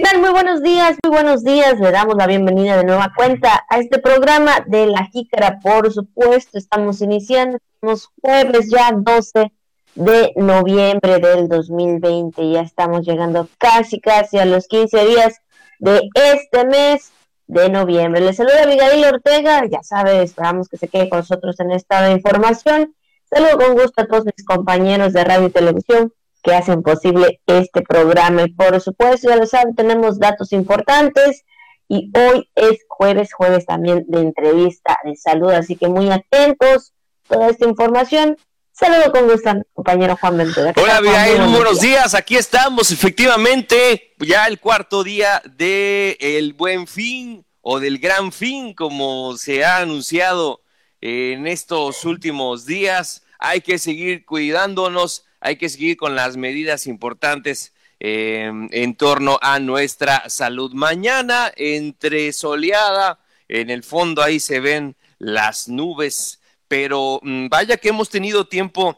tal? Muy buenos días, muy buenos días. Le damos la bienvenida de nueva cuenta a este programa de La Jícara, por supuesto. Estamos iniciando, estamos jueves ya 12 de noviembre del 2020. Ya estamos llegando casi, casi a los 15 días de este mes de noviembre. Le saluda Abigail Ortega, ya sabe, esperamos que se quede con nosotros en esta información. Saludo con gusto a todos mis compañeros de radio y televisión que hacen posible este programa. Y por supuesto, ya lo saben, tenemos datos importantes y hoy es jueves, jueves también de entrevista de salud, así que muy atentos toda esta información. Saludo con gusto, compañero Juan Ventura. Hola, Abigail, buenos días. Aquí estamos, efectivamente, ya el cuarto día del el buen fin o del gran fin, como se ha anunciado en estos últimos días. Hay que seguir cuidándonos hay que seguir con las medidas importantes em, en torno a nuestra salud. Mañana, entre soleada, en el fondo ahí se ven las nubes, pero mm, vaya que hemos tenido tiempo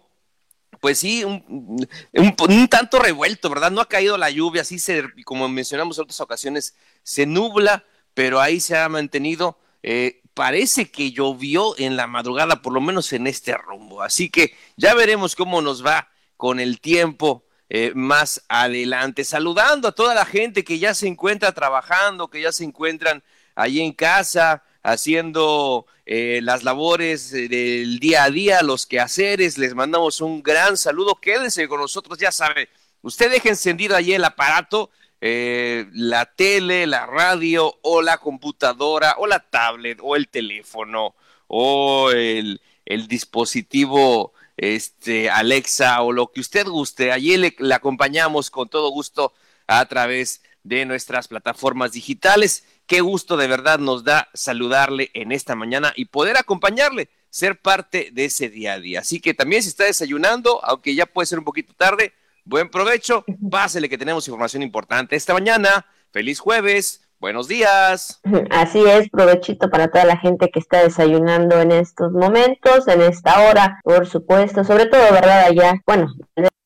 pues sí, un, tanto revuelto, ¿verdad? No ha caído la lluvia, así se, como mencionamos en otras ocasiones, se nubla, pero ahí se ha mantenido. Eh, parece que llovió en la madrugada, por lo menos en este rumbo. Así que ya veremos cómo nos va con el tiempo eh, más adelante. Saludando a toda la gente que ya se encuentra trabajando, que ya se encuentran allí en casa, haciendo eh, las labores del día a día, los quehaceres. Les mandamos un gran saludo. Quédense con nosotros, ya sabe. Usted deje encendido allí el aparato, eh, la tele, la radio o la computadora o la tablet o el teléfono o el, el dispositivo este, Alexa o lo que usted guste. Allí le, acompañamos con todo gusto a través de nuestras plataformas digitales. Qué gusto de verdad nos da saludarle en esta mañana y poder acompañarle, ser parte de ese día a día. Así que también si está desayunando, aunque ya puede ser un poquito tarde, buen provecho, pásele que tenemos información importante esta mañana. Feliz jueves, Buenos días. Así es, provechito para toda la gente que está desayunando en estos momentos, en esta hora, por supuesto, sobre todo, ¿verdad? Allá, bueno,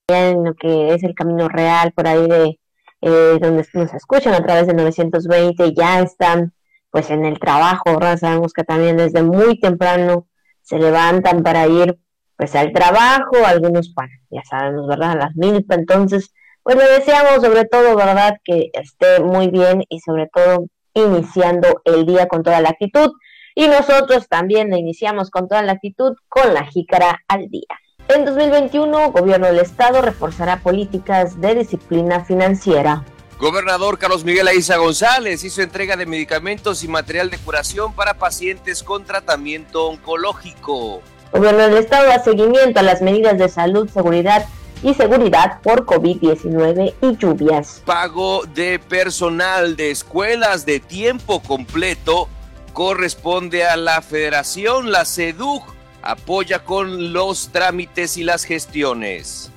en lo que es el camino real, por ahí de eh, donde nos escuchan a través de 920, ya están pues en el trabajo, ¿verdad? Sabemos que también desde muy temprano se levantan para ir pues al trabajo, algunos para, ya sabemos, ¿verdad? A las mil, entonces pues le deseamos sobre todo, ¿verdad? Que esté muy bien y sobre todo iniciando el día con toda la actitud. Y nosotros también le iniciamos con toda la actitud con la jícara al día. En 2021, Gobierno del Estado reforzará políticas de disciplina financiera. Gobernador Carlos Miguel Aiza González hizo entrega de medicamentos y material de curación para pacientes con tratamiento oncológico. Gobierno del Estado da seguimiento a las medidas de salud, seguridad y seguridad por COVID-19 y lluvias. Pago de personal de escuelas de tiempo completo corresponde a la federación, la SEDUC apoya con los trámites y las gestiones.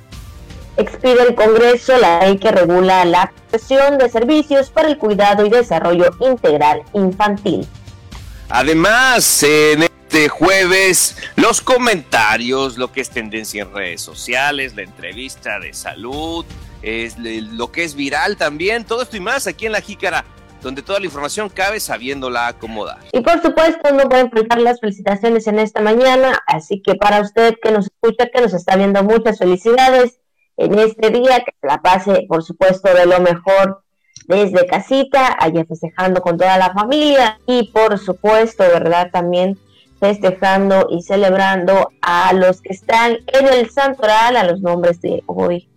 Expide el Congreso la ley que regula la prestación de servicios para el cuidado y desarrollo integral infantil. Además, en jueves los comentarios, lo que es tendencia en redes sociales, la entrevista de salud, lo que es viral también, todo esto y más aquí en La Jícara, donde toda la información cabe sabiéndola acomodar. Y por supuesto no pueden faltar las felicitaciones en esta mañana, así que para usted que nos escucha, que nos está viendo, muchas felicidades en este día, que la pase por supuesto de lo mejor desde casita, allá festejando con toda la familia y por supuesto, ¿verdad? También festejando y celebrando a los que están en el santoral, a los nombres de hoy,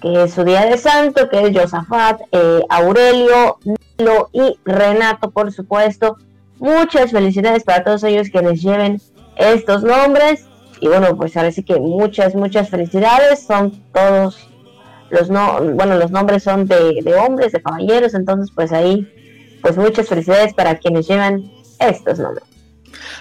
que es su día de santo, que es Josafat, eh, Aurelio, Nilo y Renato, por supuesto. Muchas felicidades para todos ellos quienes lleven estos nombres. Y bueno, pues ahora sí que muchas, muchas felicidades. Son todos los no, bueno, los nombres son de, de hombres, de caballeros, entonces pues ahí, pues muchas felicidades para quienes llevan estos nombres.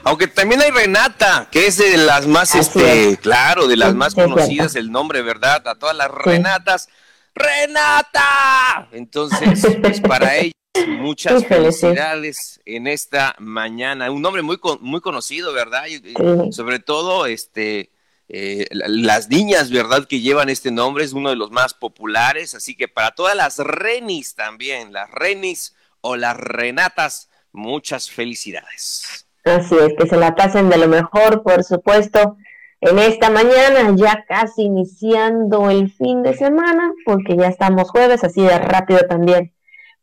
Aunque también hay Renata, que es de las más, este, claro, de las más conocidas, el nombre, ¿verdad? A todas las Renatas. ¡Renata! Entonces, pues para ellos, muchas felicidades en esta mañana. Un nombre muy, muy conocido, ¿verdad? Y, sobre todo, este, eh, las niñas, ¿verdad? Que llevan este nombre es uno de los más populares, así que para todas las renis también, las renis o las renatas, muchas felicidades. Así es, que se la pasen de lo mejor, por supuesto, en esta mañana, ya casi iniciando el fin de semana, porque ya estamos jueves, así de rápido también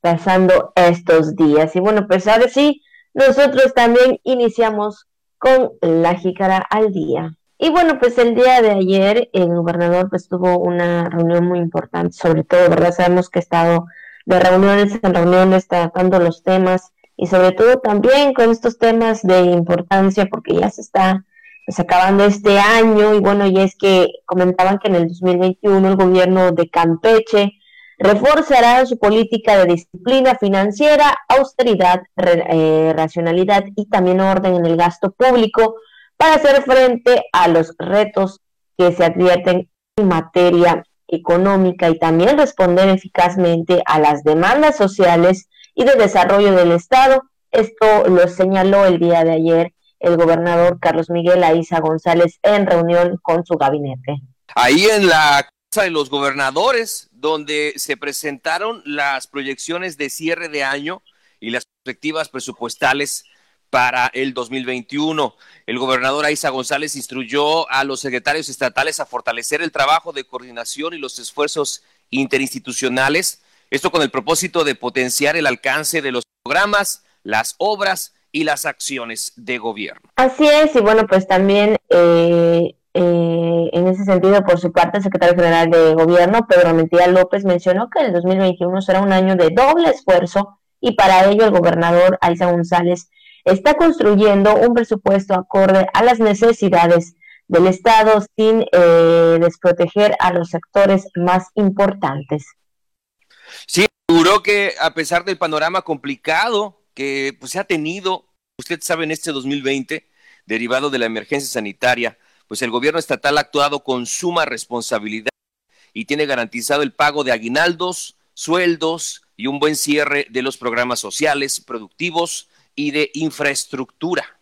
pasando estos días. Y bueno, pues ahora sí, nosotros también iniciamos con la jícara al día. Y bueno, pues el día de ayer el gobernador pues tuvo una reunión muy importante, sobre todo, ¿verdad? Sabemos que ha estado de reuniones en reuniones tratando los temas y sobre todo también con estos temas de importancia porque ya se está pues, acabando este año y bueno, y es que comentaban que en el 2021 el gobierno de Campeche reforzará su política de disciplina financiera, austeridad, eh, racionalidad y también orden en el gasto público para hacer frente a los retos que se advierten en materia económica y también responder eficazmente a las demandas sociales y de desarrollo del Estado. Esto lo señaló el día de ayer el gobernador Carlos Miguel Aiza González en reunión con su gabinete. Ahí en la Casa de los Gobernadores, donde se presentaron las proyecciones de cierre de año y las perspectivas presupuestales para el 2021. El gobernador Aiza González instruyó a los secretarios estatales a fortalecer el trabajo de coordinación y los esfuerzos interinstitucionales, esto con el propósito de potenciar el alcance de los programas, las obras y las acciones de gobierno. Así es, y bueno, pues también eh, eh, en ese sentido, por su parte, el secretario general de gobierno, Pedro Mentía López, mencionó que el 2021 será un año de doble esfuerzo y para ello el gobernador Aiza González está construyendo un presupuesto acorde a las necesidades del Estado sin eh, desproteger a los sectores más importantes. Sí, aseguró que a pesar del panorama complicado que pues, se ha tenido, usted sabe, en este 2020, derivado de la emergencia sanitaria, pues el gobierno estatal ha actuado con suma responsabilidad y tiene garantizado el pago de aguinaldos, sueldos y un buen cierre de los programas sociales, productivos y de infraestructura.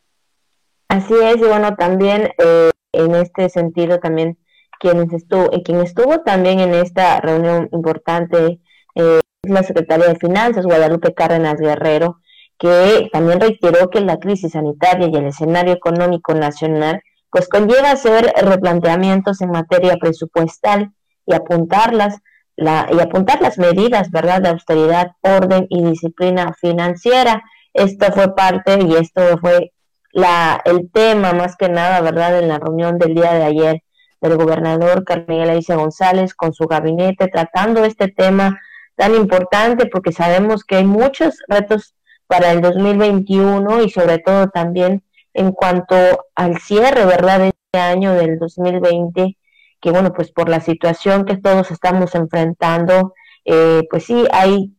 Así es, y bueno, también eh, en este sentido, también quien estuvo, quien estuvo también en esta reunión importante eh, la Secretaría de Finanzas, Guadalupe Cárdenas Guerrero, que también reiteró que la crisis sanitaria y el escenario económico nacional pues conlleva hacer replanteamientos en materia presupuestal y apuntarlas la, y apuntar las medidas, ¿verdad?, de austeridad, orden y disciplina financiera esto fue parte y esto fue la, el tema más que nada, ¿verdad?, en la reunión del día de ayer del gobernador Carmela Aiza González con su gabinete, tratando este tema tan importante porque sabemos que hay muchos retos para el 2021 y sobre todo también en cuanto al cierre, ¿verdad?, de este año del 2020, que bueno, pues por la situación que todos estamos enfrentando, eh, pues sí, hay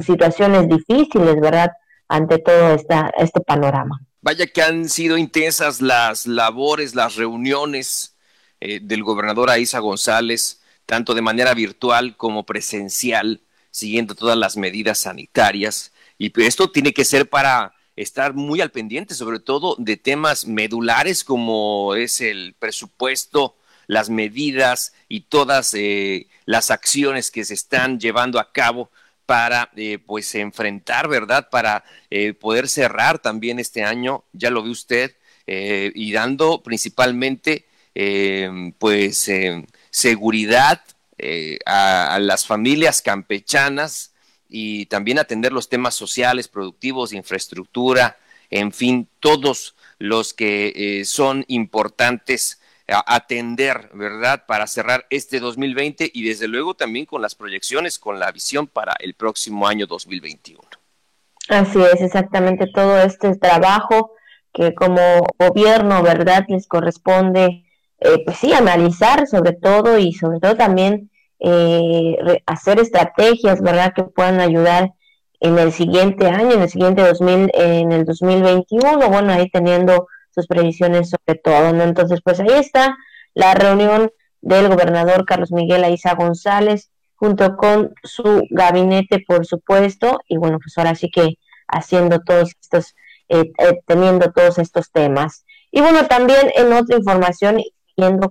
situaciones difíciles, ¿verdad?, ante todo esta, este panorama. Vaya que han sido intensas las labores, las reuniones eh, del gobernador Aiza González, tanto de manera virtual como presencial, siguiendo todas las medidas sanitarias. Y esto tiene que ser para estar muy al pendiente, sobre todo de temas medulares como es el presupuesto, las medidas y todas eh, las acciones que se están llevando a cabo para eh, pues enfrentar, ¿verdad? Para eh, poder cerrar también este año, ya lo ve usted, eh, y dando principalmente pues seguridad a, a, las familias campechanas y también atender los temas sociales, productivos, infraestructura, en fin, todos los que son importantes atender, ¿verdad? Para cerrar este 2020 y desde luego también con las proyecciones, con la visión para el próximo año 2021. Así es, exactamente todo este trabajo que como gobierno, ¿verdad? Les corresponde, eh, pues sí, analizar sobre todo y sobre todo también eh, hacer estrategias, ¿verdad? Que puedan ayudar en el siguiente año, en el siguiente 2000, en el 2021, bueno, ahí teniendo sus previsiones sobre todo, ¿no? Entonces, pues ahí está la reunión del gobernador Carlos Miguel Aiza González junto con su gabinete, por supuesto, y bueno, pues ahora sí que haciendo todos estos, eh, eh, teniendo todos estos temas. Y bueno, también en otra información,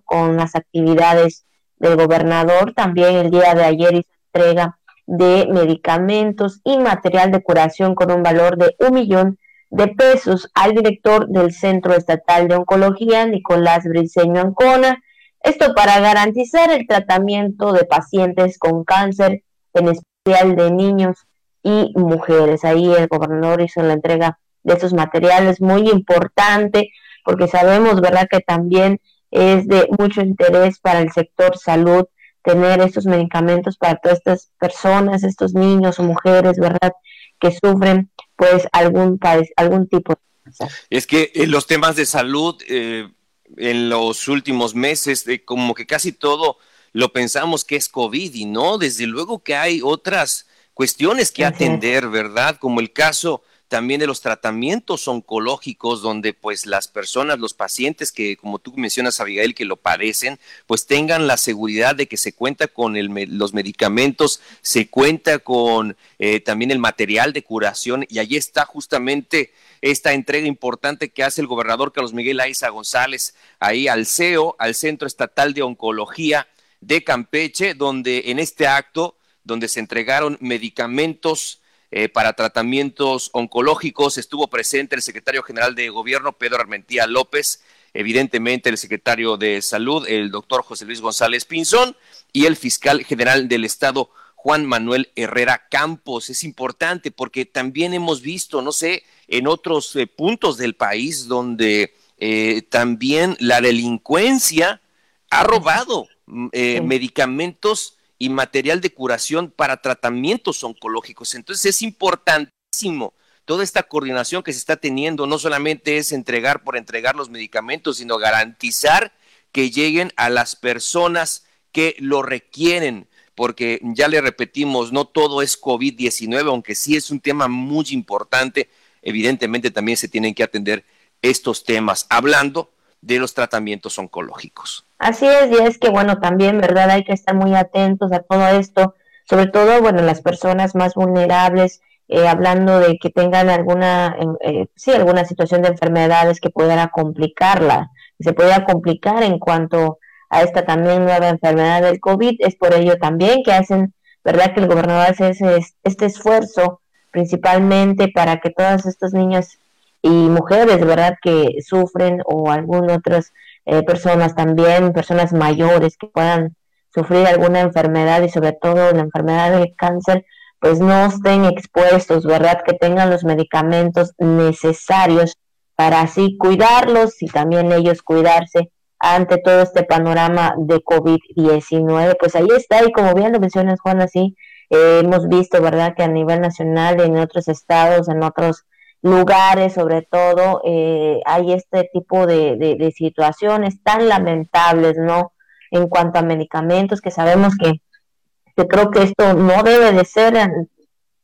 con las actividades del gobernador. También el día de ayer hizo entrega de medicamentos y material de curación con un valor de un millón de pesos al director del Centro Estatal de Oncología, Nicolás Briceño Ancona. Esto para garantizar el tratamiento de pacientes con cáncer, en especial de niños y mujeres. Ahí el gobernador hizo la entrega de estos materiales muy importante porque sabemos, ¿verdad?, que también es de mucho interés para el sector salud tener estos medicamentos para todas estas personas, estos niños o mujeres, ¿verdad?, que sufren pues algún, algún tipo de Es que en los temas de salud eh, en los últimos meses, como que casi todo lo pensamos que es COVID y no, desde luego que hay otras cuestiones que atender, ¿verdad? Como el caso también de los tratamientos oncológicos, donde pues las personas, los pacientes que, como tú mencionas, Abigail, que lo padecen, pues tengan la seguridad de que se cuenta con los medicamentos, se cuenta con eh, también el material de curación, y allí está justamente esta entrega importante que hace el gobernador Carlos Miguel Aiza González ahí al CEO, al Centro Estatal de Oncología de Campeche, donde en este acto, donde se entregaron medicamentos, eh, para tratamientos oncológicos. Estuvo presente el secretario general de Gobierno, Pedro Armentía López, evidentemente el secretario de Salud, el doctor José Luis González Pinzón, y el fiscal general del Estado, Juan Manuel Herrera Campos. Es importante porque también hemos visto, no sé, en otros eh, puntos del país donde eh, también la delincuencia ha robado mm, medicamentos y material de curación para tratamientos oncológicos. Entonces es importantísimo toda esta coordinación que se está teniendo, no solamente es entregar por entregar los medicamentos, sino garantizar que lleguen a las personas que lo requieren, porque ya le repetimos, no todo es COVID-19, aunque sí es un tema muy importante, evidentemente también se tienen que atender estos temas, hablando de los tratamientos oncológicos. Así es, y es que, bueno, también, ¿verdad? Hay que estar muy atentos a todo esto, sobre todo, bueno, las personas más vulnerables, eh, hablando de que tengan alguna, eh, sí, alguna situación de enfermedades que pudiera complicarla, que se pueda complicar en cuanto a esta también nueva enfermedad del COVID. Es por ello también que hacen, ¿verdad? Que el gobernador hace ese, este esfuerzo principalmente para que todas estas niñas y mujeres, ¿verdad?, que sufren o algunas otras eh, personas también, personas mayores que puedan sufrir alguna enfermedad y sobre todo la enfermedad del cáncer, pues no estén expuestos, ¿verdad? Que tengan los medicamentos necesarios para así cuidarlos y también ellos cuidarse ante todo este panorama de COVID-19. Pues ahí está, y como bien lo mencionas, Juan, así eh, hemos visto, ¿verdad? Que a nivel nacional, en otros estados, en otros lugares, sobre todo, eh, hay este tipo de, situaciones tan lamentables, ¿no? En cuanto a medicamentos, que sabemos que, que creo que esto no debe de ser,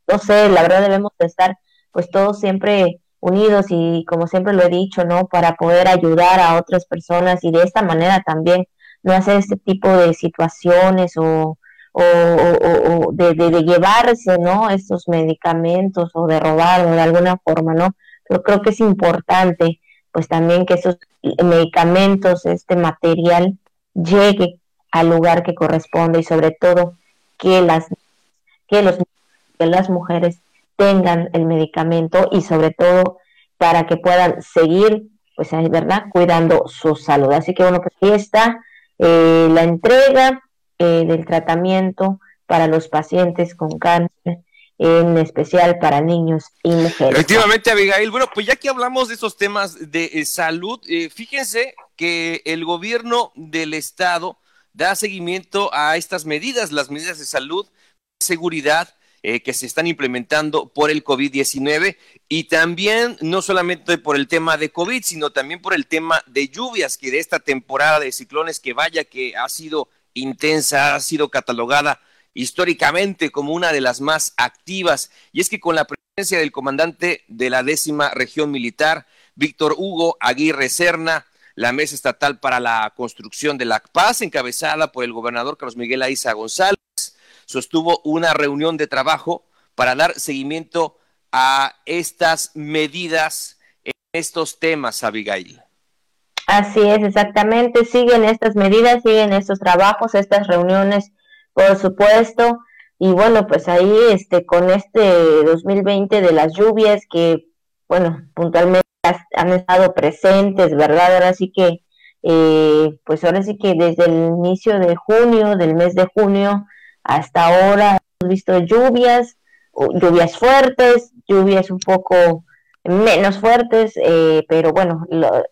no sé, la verdad debemos de estar pues todos siempre unidos y como siempre lo he dicho, ¿no? Para poder ayudar a otras personas y de esta manera también no hacer este tipo de situaciones o, o, de, de, llevarse, ¿no? Estos medicamentos o de robarlo de alguna forma, ¿no? Pero creo que es importante, pues también que esos medicamentos, este material, llegue al lugar que corresponde y sobre todo que las que los que las mujeres tengan el medicamento y sobre todo para que puedan seguir pues es verdad cuidando su salud así que bueno pues ahí está eh, la entrega eh, del tratamiento para los pacientes con cáncer, en especial para niños y mujeres. Efectivamente, Abigail. Bueno, pues ya que hablamos de esos temas de eh, salud, eh, fíjense que el gobierno del estado da seguimiento a estas medidas, las medidas de salud, seguridad, que se están implementando por el COVID-19 y también no solamente por el tema de COVID, sino también por el tema de lluvias, que de esta temporada de ciclones que vaya que ha sido intensa, ha sido catalogada históricamente como una de las más activas. Y es que con la presencia del comandante de la décima región militar, Víctor Hugo Aguirre Serna, la Mesa Estatal para la Construcción de la Paz, encabezada por el gobernador Carlos Miguel Aiza González, sostuvo una reunión de trabajo para dar seguimiento a estas medidas en estos temas, Abigail. Así es, exactamente. Siguen estas medidas, siguen estos trabajos, estas reuniones, por supuesto. Y bueno, pues ahí este con este 2020 de las lluvias que, bueno, puntualmente han estado presentes, ¿verdad? Ahora sí que, eh, pues ahora sí que desde el inicio de junio, del mes de junio hasta ahora, hemos visto lluvias, lluvias fuertes, lluvias un poco menos fuertes, eh, pero bueno, lo,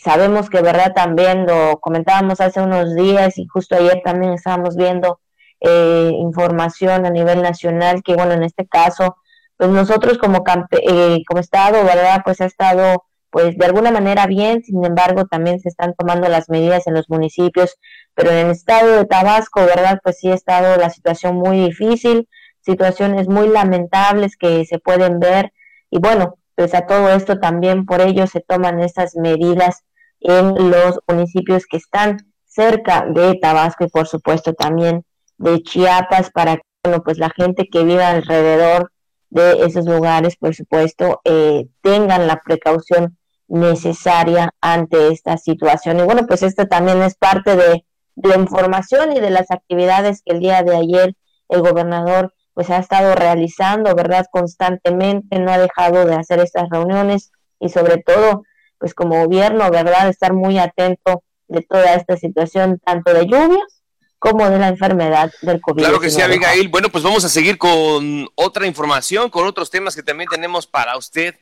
sabemos que verdad también lo comentábamos hace unos días y justo ayer también estábamos viendo eh, información a nivel nacional que bueno en este caso pues nosotros como eh, como estado verdad pues ha estado pues de alguna manera bien sin embargo también se están tomando las medidas en los municipios pero en el estado de Tabasco verdad pues sí ha estado la situación muy difícil situaciones muy lamentables que se pueden ver y bueno pues a todo esto también por ello se toman estas medidas en los municipios que están cerca de Tabasco y por supuesto también de Chiapas para que bueno, pues la gente que vive alrededor de esos lugares, por supuesto, eh, tengan la precaución necesaria ante esta situación. Y bueno, pues esto también es parte de la información y de las actividades que el día de ayer el gobernador pues ha estado realizando, ¿verdad? Constantemente, no ha dejado de hacer estas reuniones y sobre todo, pues como gobierno, ¿verdad? Estar muy atento de toda esta situación, tanto de lluvias como de la enfermedad del COVID. Claro que sí, Abigail. Bueno, pues vamos a seguir con otra información, con otros temas que también tenemos para usted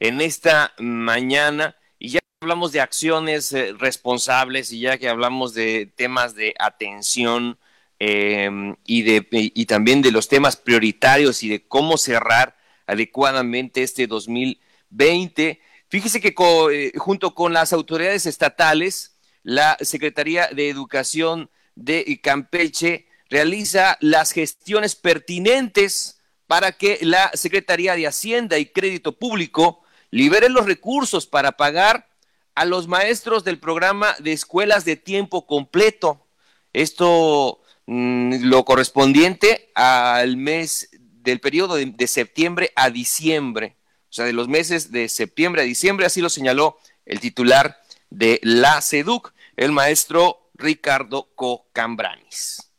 en esta mañana. Y ya hablamos de acciones eh, responsables y ya que hablamos de temas de atención Em, y, de, y también de los temas prioritarios y de cómo cerrar adecuadamente este 2020. Fíjese que eh, junto con las autoridades estatales, la Secretaría de Educación de Campeche realiza las gestiones pertinentes para que la Secretaría de Hacienda y Crédito Público libere los recursos para pagar a los maestros del programa de escuelas de tiempo completo. Esto lo correspondiente al mes del periodo de, septiembre a diciembre, o sea, de los meses de septiembre a diciembre, así lo señaló el titular de la SEDUC, el maestro Ricardo Cocambranis.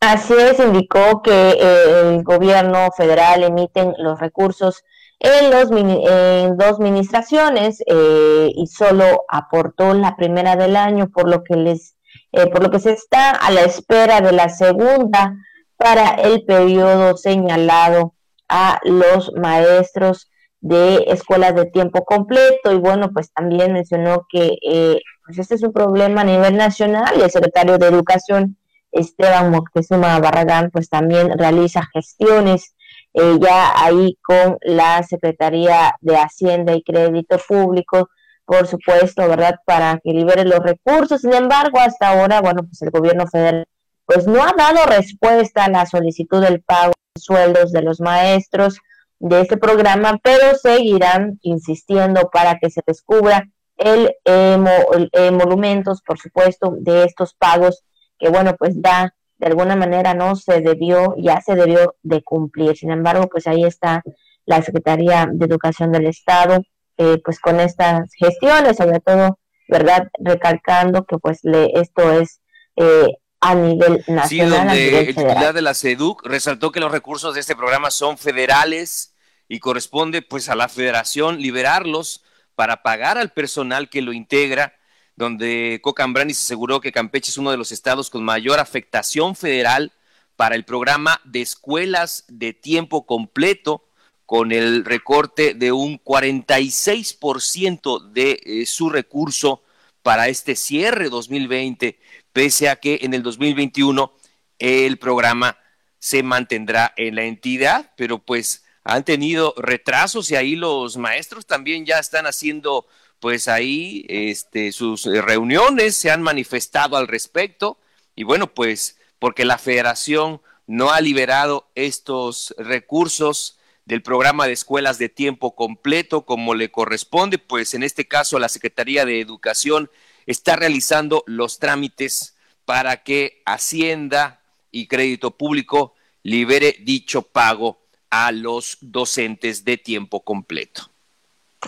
Así es, indicó que eh, el gobierno federal emite los recursos en, los, en dos administraciones eh, y solo aportó la primera del año, por lo que les eh, por lo que se está a la espera de la segunda para el periodo señalado a los maestros de escuelas de tiempo completo. Y bueno, pues también mencionó que eh, pues este es un problema a nivel nacional y el secretario de Educación Esteban Moctezuma Barragán pues también realiza gestiones eh, ya ahí con la Secretaría de Hacienda y Crédito Público por supuesto, ¿verdad? Para que libere los recursos. Sin embargo, hasta ahora, bueno, pues el gobierno federal pues no ha dado respuesta a la solicitud del pago de sueldos de los maestros de este programa, pero seguirán insistiendo para que se descubra el, eh, monumentos, por supuesto, de estos pagos que, bueno, pues da de alguna manera no se debió, ya se debió de cumplir. Sin embargo, pues ahí está la Secretaría de Educación del Estado eh, pues con estas gestiones, sobre todo, ¿verdad? Recalcando que pues le, esto es eh, a nivel nacional. Sí, donde el titular de la SEDUC resaltó que los recursos de este programa son federales y corresponde pues a la federación liberarlos para pagar al personal que lo integra, donde Cocambrani se aseguró que Campeche es uno de los estados con mayor afectación federal para el programa de escuelas de tiempo completo, con el recorte de un 46% de eh, su recurso para este cierre 2020, pese a que en el 2021 el programa se mantendrá en la entidad, pero pues han tenido retrasos y ahí los maestros también ya están haciendo pues ahí este, sus reuniones, se han manifestado al respecto. Y bueno, pues porque la federación no ha liberado estos recursos del programa de escuelas de tiempo completo como le corresponde, pues en este caso la Secretaría de Educación está realizando los trámites para que Hacienda y Crédito Público libere dicho pago a los docentes de tiempo completo.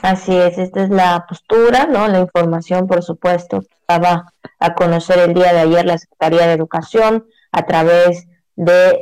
Así es, esta es la postura, ¿no? La información, por supuesto, estaba a conocer el día de ayer la Secretaría de Educación a través de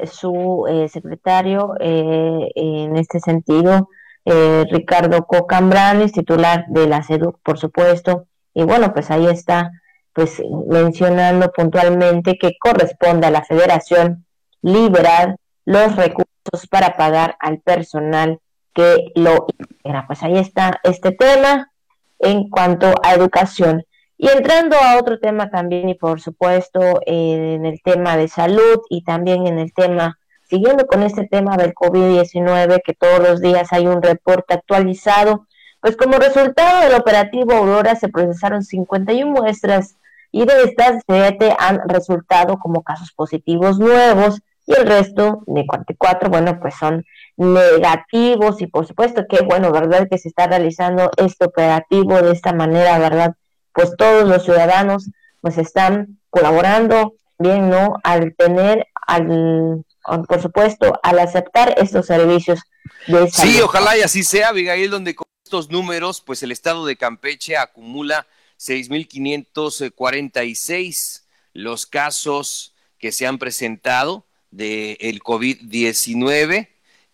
su eh, secretario, eh, en este sentido, eh, Ricardo Cocambranes, titular de la SEDUC, por supuesto, y bueno, pues ahí está, pues mencionando puntualmente que corresponde a la Federación liberar los recursos para pagar al personal que lo era. Pues ahí está este tema en cuanto a educación. Y entrando a otro tema también, y por supuesto en el tema de salud y también en el tema, siguiendo con este tema del COVID-19, que todos los días hay un reporte actualizado, pues como resultado del operativo Aurora se procesaron 51 muestras y de estas 7 han resultado como casos positivos nuevos y el resto de 44, bueno, pues son negativos y por supuesto que bueno, ¿verdad? Que se está realizando este operativo de esta manera, ¿verdad? Pues todos los ciudadanos pues están colaborando bien, ¿no? Al tener, al, por supuesto, al aceptar estos servicios de. Sí, ojalá y así sea, Abigail, donde con estos números, pues el estado de Campeche acumula 6.546 los casos que se han presentado del el COVID-19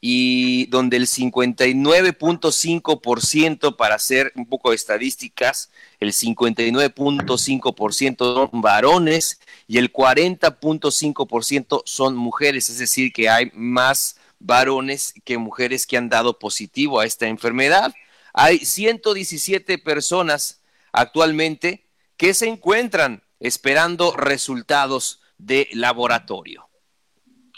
y donde el 59.5% para hacer un poco de estadísticas, el 59.5% son varones y el 40.5% son mujeres, es decir, que hay más varones que mujeres que han dado positivo a esta enfermedad. Hay 117 personas actualmente que se encuentran esperando resultados de laboratorio.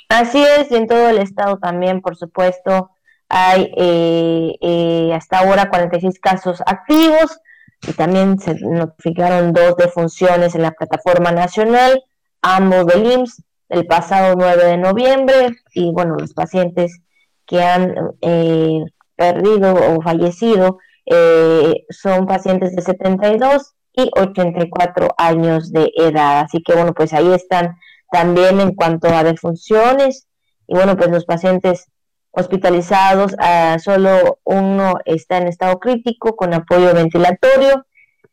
Así es, y en todo el estado también, por supuesto, hay eh, eh, hasta ahora 46 casos activos y también se notificaron dos defunciones en la plataforma nacional, ambos del IMSS, el pasado 9 de noviembre, y bueno, los pacientes que han eh, perdido o fallecido son pacientes de 72 y 84 años de edad. Así que bueno, pues ahí están también en cuanto a defunciones, y bueno, pues los pacientes hospitalizados, uh, solo uno está en estado crítico con apoyo ventilatorio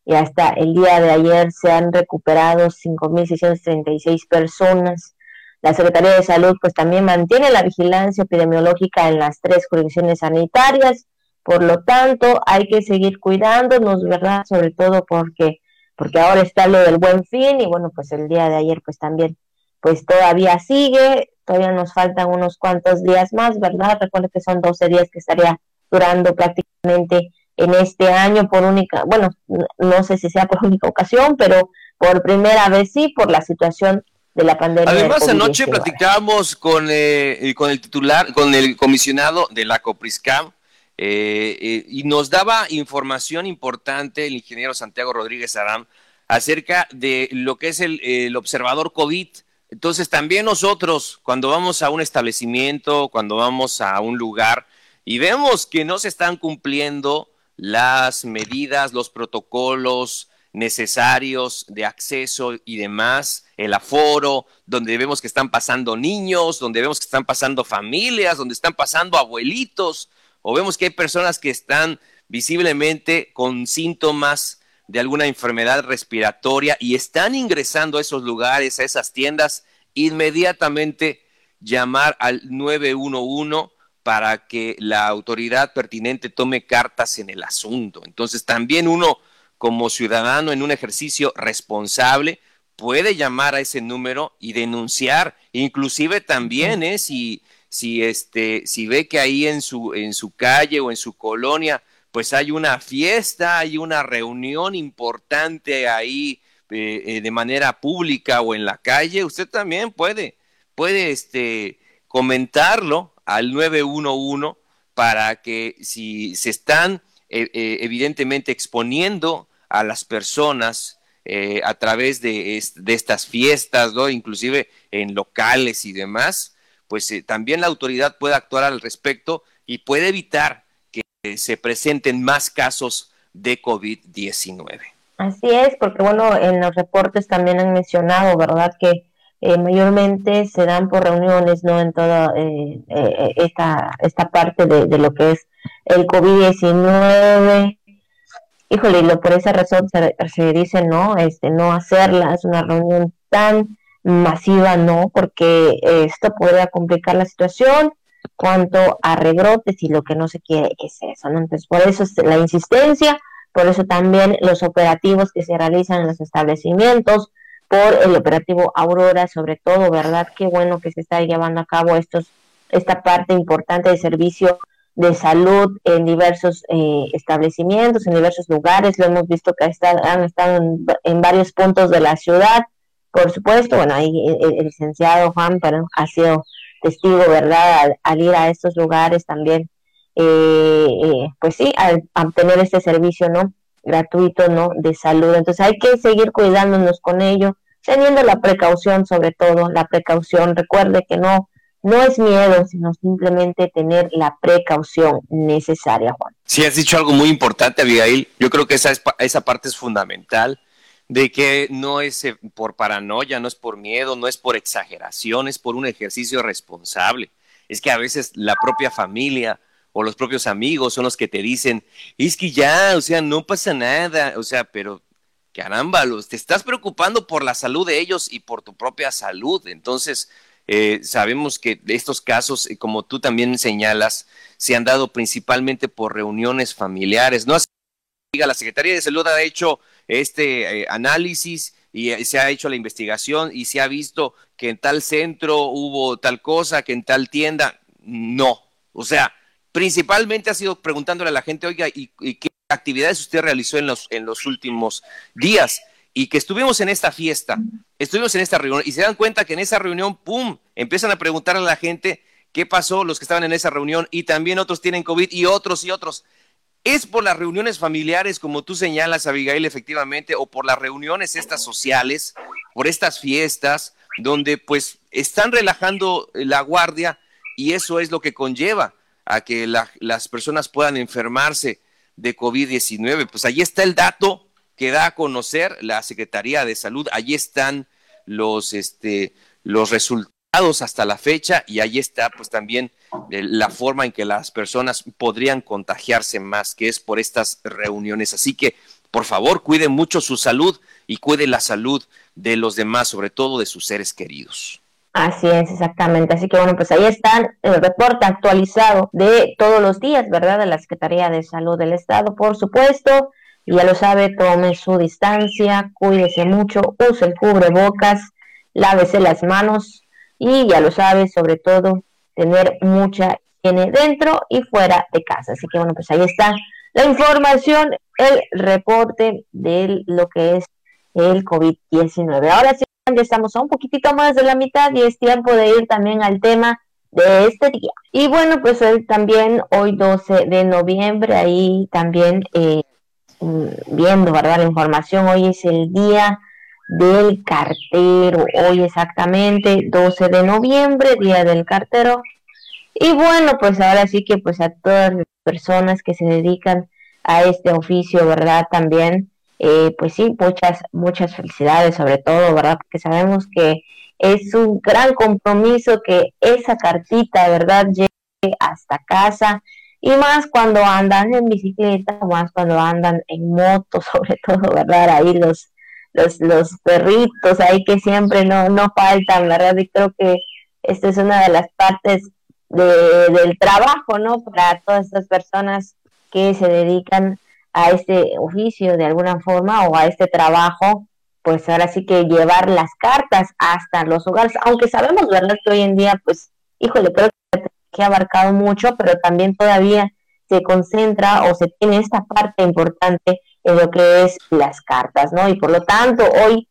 y hasta el día de ayer se han recuperado 5.636 personas. La Secretaría de Salud pues también mantiene la vigilancia epidemiológica en las tres jurisdicciones sanitarias, por lo tanto hay que seguir cuidándonos, ¿verdad? Sobre todo porque porque ahora está lo del buen fin y bueno, pues el día de ayer pues también pues todavía sigue, todavía nos faltan unos cuantos días más, ¿verdad? Recuerda que son 12 días que estaría durando prácticamente en este año por única, bueno, no sé si sea por única ocasión, pero por primera vez sí, por la situación de la pandemia. Además, anoche platicábamos con, eh, con el titular, con el comisionado de la Copriscam, eh, eh, y nos daba información importante el ingeniero Santiago Rodríguez Aram acerca de lo que es el, el observador COVID entonces también nosotros, cuando vamos a un establecimiento, cuando vamos a un lugar y vemos que no se están cumpliendo las medidas, los protocolos necesarios de acceso y demás, el aforo, donde vemos que están pasando niños, donde vemos que están pasando familias, donde están pasando abuelitos, o vemos que hay personas que están visiblemente con síntomas de alguna enfermedad respiratoria y están ingresando a esos lugares, a esas tiendas, inmediatamente llamar al 911 para que la autoridad pertinente tome cartas en el asunto. Entonces también uno como ciudadano en un ejercicio responsable puede llamar a ese número y denunciar, inclusive también ¿eh? si, si, este, si ve que ahí en su, en su calle o en su colonia pues hay una fiesta, hay una reunión importante ahí eh, eh, de manera pública o en la calle, usted también puede, puede este, comentarlo al 911 para que si se están eh, evidentemente exponiendo a las personas a través de, de, estas fiestas, ¿no? inclusive en locales y demás, pues también la autoridad puede actuar al respecto y puede evitar se presenten más casos de COVID-19. Así es, porque bueno, en los reportes también han mencionado, ¿verdad? Que eh, mayormente se dan por reuniones, ¿no? En toda eh, eh, esta, esta parte de, lo que es el COVID-19. Híjole, lo, por esa razón se, se, dice, ¿no? Este, no hacerla, es una reunión tan masiva, ¿no? Porque esto podría complicar la situación cuanto a rebrotes y lo que no se quiere es eso, ¿no? Entonces, por eso es la insistencia, por eso también los operativos que se realizan en los establecimientos, por el operativo Aurora, sobre todo, ¿verdad? Qué bueno que se está llevando a cabo estos, esta parte importante de servicio de salud en diversos eh, establecimientos, en diversos lugares. Lo hemos visto que han estado en, varios puntos de la ciudad. Por supuesto, bueno, ahí el, licenciado Juan pero ha sido testigo, ¿verdad? Al, ir a estos lugares también, eh, eh, pues sí, al, al tener este servicio, ¿no? gratuito, ¿no? De salud. Entonces hay que seguir cuidándonos con ello, teniendo la precaución sobre todo, la precaución. Recuerde que no, no es miedo, sino simplemente tener la precaución necesaria, Juan. Sí, has dicho algo muy importante, Abigail. Yo creo que esa, esa parte es fundamental, de que no es eh, por paranoia, no es por miedo, no es por exageración, es por un ejercicio responsable. Es que a veces la propia familia o los propios amigos son los que te dicen, es que ya, o sea, no pasa nada, o sea, pero caramba, te estás preocupando por la salud de ellos y por tu propia salud. Entonces, eh, sabemos que estos casos, eh, como tú también señalas, se han dado principalmente por reuniones familiares. No la Secretaría de Salud ha hecho este eh, análisis y se ha hecho la investigación y se ha visto que en tal centro hubo tal cosa, que en tal tienda, no. O sea, principalmente ha sido preguntándole a la gente, oiga, ¿y, qué actividades usted realizó en los, en los últimos días? Y que estuvimos en esta fiesta, estuvimos en esta reunión y se dan cuenta que en esa reunión, ¡pum!, empiezan a preguntar a la gente qué pasó, los que estaban en esa reunión y también otros tienen COVID y otros y otros. ¿Es por las reuniones familiares, como tú señalas, Abigail, efectivamente, o por las reuniones estas sociales, por estas fiestas, donde pues están relajando la guardia y eso es lo que conlleva a que las personas puedan enfermarse de COVID-19. Pues ahí está el dato que da a conocer la Secretaría de Salud, allí están los, este, los hasta la fecha y ahí está pues también eh, la forma en que las personas podrían contagiarse más, que es por estas reuniones. Así que, por favor, cuiden mucho su salud y cuiden la salud de los demás, sobre todo de sus seres queridos. Así es, exactamente. Así que bueno, pues ahí está el reporte actualizado de todos los días, ¿verdad? De la Secretaría de Salud del Estado, por supuesto. Ya lo sabe, tome su distancia, cuídese mucho, use el cubrebocas, lávese las manos y ya lo sabe, sobre todo, tener mucha higiene dentro y fuera de casa. Así que bueno, pues ahí está la información, el reporte de lo que es el COVID-19. Ahora sí ya estamos a un poquitito más de la mitad y es tiempo de ir también al tema de este día. Y bueno, pues hoy también, hoy 12 de noviembre, ahí también eh, mm, viendo, ¿verdad? La información, hoy es el día del cartero, hoy exactamente 12 de noviembre, día del cartero. Y bueno, pues ahora sí que pues a todas las personas que se dedican a este oficio, ¿verdad? También eh, pues sí, muchas, muchas felicidades sobre todo, ¿verdad? Porque sabemos que es un gran compromiso que esa cartita, ¿verdad? Llegue hasta casa y más cuando andan en bicicleta, más cuando andan en moto, sobre todo, ¿verdad? Ahí los, los, los perritos ahí que siempre no, no faltan, ¿verdad? Y creo que esta es una de las partes de, del trabajo, ¿no? Para todas estas personas que se dedican a este oficio de alguna forma o a este trabajo, pues ahora sí que llevar las cartas hasta los hogares, aunque sabemos, ¿verdad? Que hoy en día, pues, híjole, creo que ha abarcado mucho, pero también todavía se concentra o se tiene esta parte importante en lo que es las cartas, ¿no? Y por lo tanto, hoy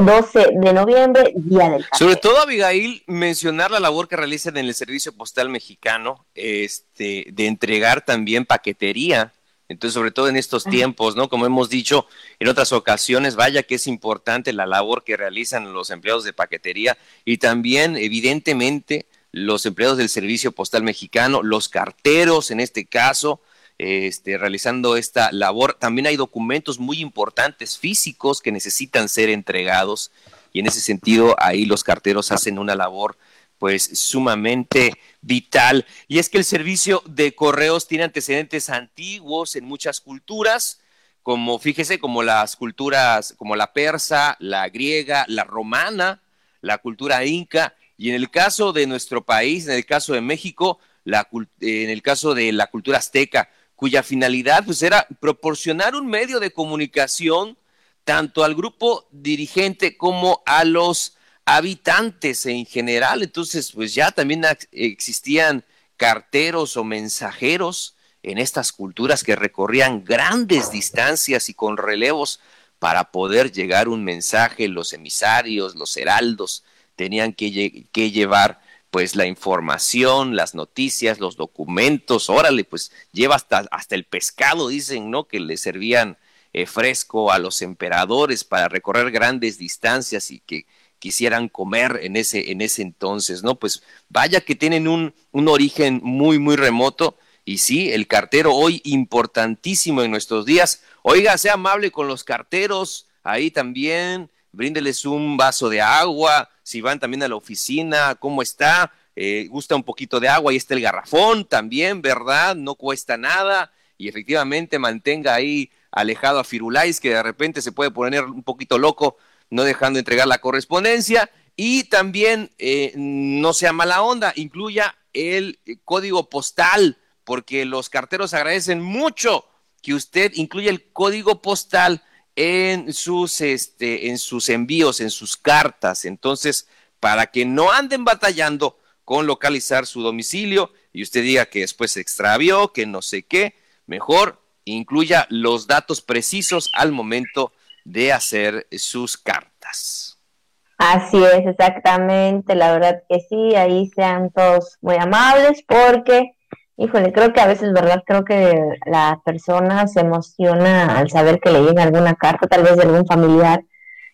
12 de noviembre, Día del. Sobre todo, Abigail, mencionar la labor que realizan en el Servicio Postal Mexicano, este, de entregar también paquetería entonces, sobre todo en estos tiempos, ¿no? Como hemos dicho en otras ocasiones, vaya que es importante la labor que realizan los empleados de paquetería y también, evidentemente, los empleados del Servicio Postal Mexicano, los carteros en este caso, este, realizando esta labor. También hay documentos muy importantes físicos que necesitan ser entregados y en ese sentido ahí los carteros hacen una labor pues sumamente vital. Y es que el servicio de correos tiene antecedentes antiguos en muchas culturas, como fíjese, como las culturas, como la persa, la griega, la romana, la cultura inca, y en el caso de nuestro país, en el caso de México, en el caso de la cultura azteca, cuya finalidad pues era proporcionar un medio de comunicación tanto al grupo dirigente como a los habitantes en general. Entonces, pues ya también existían carteros o mensajeros en estas culturas que recorrían grandes distancias y con relevos para poder llegar un mensaje. Los emisarios, los heraldos tenían que, llevar pues la información, las noticias, los documentos, órale, pues lleva hasta, hasta el pescado, dicen, ¿no? Que le servían eh, fresco a los emperadores para recorrer grandes distancias y que quisieran comer en ese, en ese entonces, ¿no? Pues vaya que tienen un, un origen muy, muy remoto. Y sí, el cartero hoy importantísimo en nuestros días. Oiga, sea amable con los carteros, ahí también, bríndeles un vaso de agua, si van también a la oficina, cómo está, eh, gusta un poquito de agua, ahí está el garrafón también, ¿verdad? No cuesta nada. Y efectivamente mantenga ahí alejado a Firulais, que de repente se puede poner un poquito loco, no dejando entregar la correspondencia, y también eh, no sea mala onda, incluya el código postal, porque los carteros agradecen mucho que usted incluya el código postal en sus, este, en sus envíos, en sus cartas. Entonces, para que no anden batallando con localizar su domicilio y usted diga que después se extravió, que no sé qué, mejor incluya los datos precisos al momento de hacer sus cartas. Así es, exactamente. La verdad que sí, ahí sean todos muy amables porque Híjole, creo que a veces, ¿verdad? Creo que la persona se emociona al saber que le llega alguna carta, tal vez de algún familiar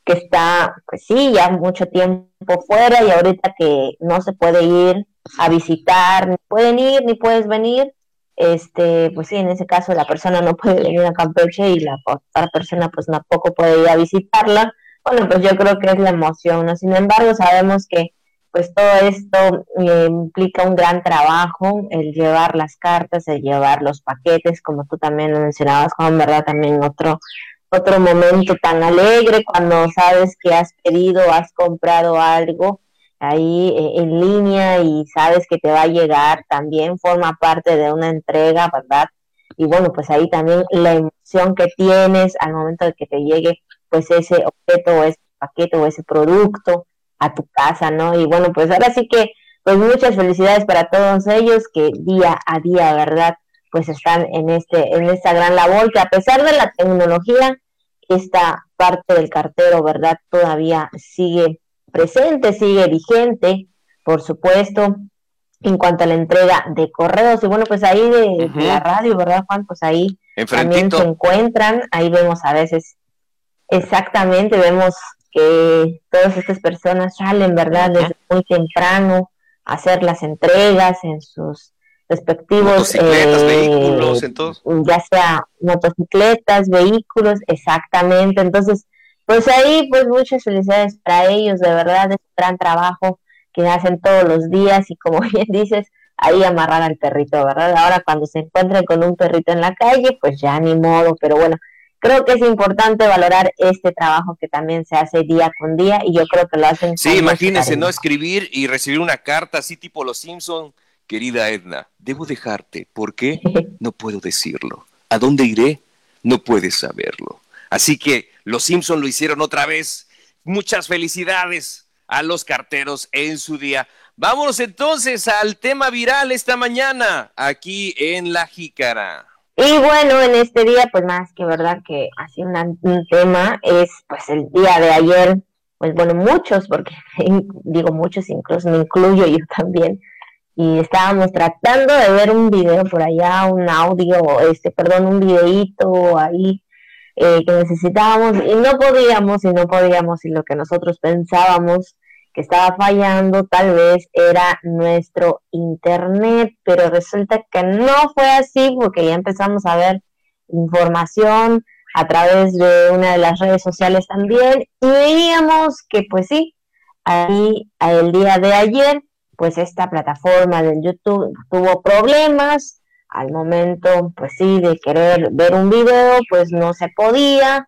que está, pues sí, ya mucho tiempo fuera y ahorita que no se puede ir a visitar, ni pueden ir, ni puedes venir, este, pues sí, en ese caso la persona no puede venir a Campeche y la otra persona pues tampoco puede ir a visitarla. Bueno, pues yo creo que es la emoción, ¿no? Sin embargo, sabemos que pues todo esto eh, implica un gran trabajo, el llevar las cartas, el llevar los paquetes, como tú también lo mencionabas, Juan, ¿verdad? También otro, otro momento tan alegre cuando sabes que has pedido, has comprado algo ahí eh, en línea y sabes que te va a llegar, también forma parte de una entrega, ¿verdad? Y bueno, pues ahí también la emoción que tienes al momento de que te llegue pues ese objeto o ese paquete o ese producto a tu casa, ¿no? Y bueno, pues ahora sí que, pues muchas felicidades para todos ellos que día a día, ¿verdad? Pues están en este, en esta gran labor que a pesar de la tecnología, esta parte del cartero, ¿verdad? Todavía sigue presente, sigue vigente, por supuesto, en cuanto a la entrega de correos. Y bueno, pues ahí de, la radio, ¿verdad, Juan? Pues ahí también se encuentran, ahí vemos a veces exactamente, vemos que todas estas personas salen, ¿verdad? Desde muy temprano a hacer las entregas en sus respectivos eh, vehículos, entonces. ya sea motocicletas, vehículos, exactamente. Entonces, pues ahí, pues muchas felicidades para ellos, de verdad, es un gran trabajo que hacen todos los días y como bien dices, ahí amarrar al perrito, ¿verdad? Ahora cuando se encuentren con un perrito en la calle, pues ya ni modo, pero bueno, creo que es importante valorar este trabajo que también se hace día con día y yo creo que lo hacen. Sí, imagínense, ¿no? Escribir y recibir una carta así tipo Los Simpson. Querida Edna, debo dejarte. ¿Por qué? No puedo decirlo. ¿A dónde iré? No puedes saberlo. Así que Los Simpson lo hicieron otra vez. Muchas felicidades a los carteros en su día. Vámonos entonces al tema viral esta mañana aquí en La Jícara. Y bueno, en este día, pues más que verdad que así un tema es pues el día de ayer, pues bueno, muchos, porque digo muchos, incluso me incluyo yo también, y estábamos tratando de ver un video por allá, un audio, este, perdón, un videíto ahí eh, que necesitábamos y no podíamos y no podíamos y lo que nosotros pensábamos que estaba fallando tal vez era nuestro internet, pero resulta que no fue así porque ya empezamos a ver información a través de una de las redes sociales también y veíamos que pues sí, ahí el día de ayer pues esta plataforma de YouTube tuvo problemas, al momento pues sí de querer ver un video pues no se podía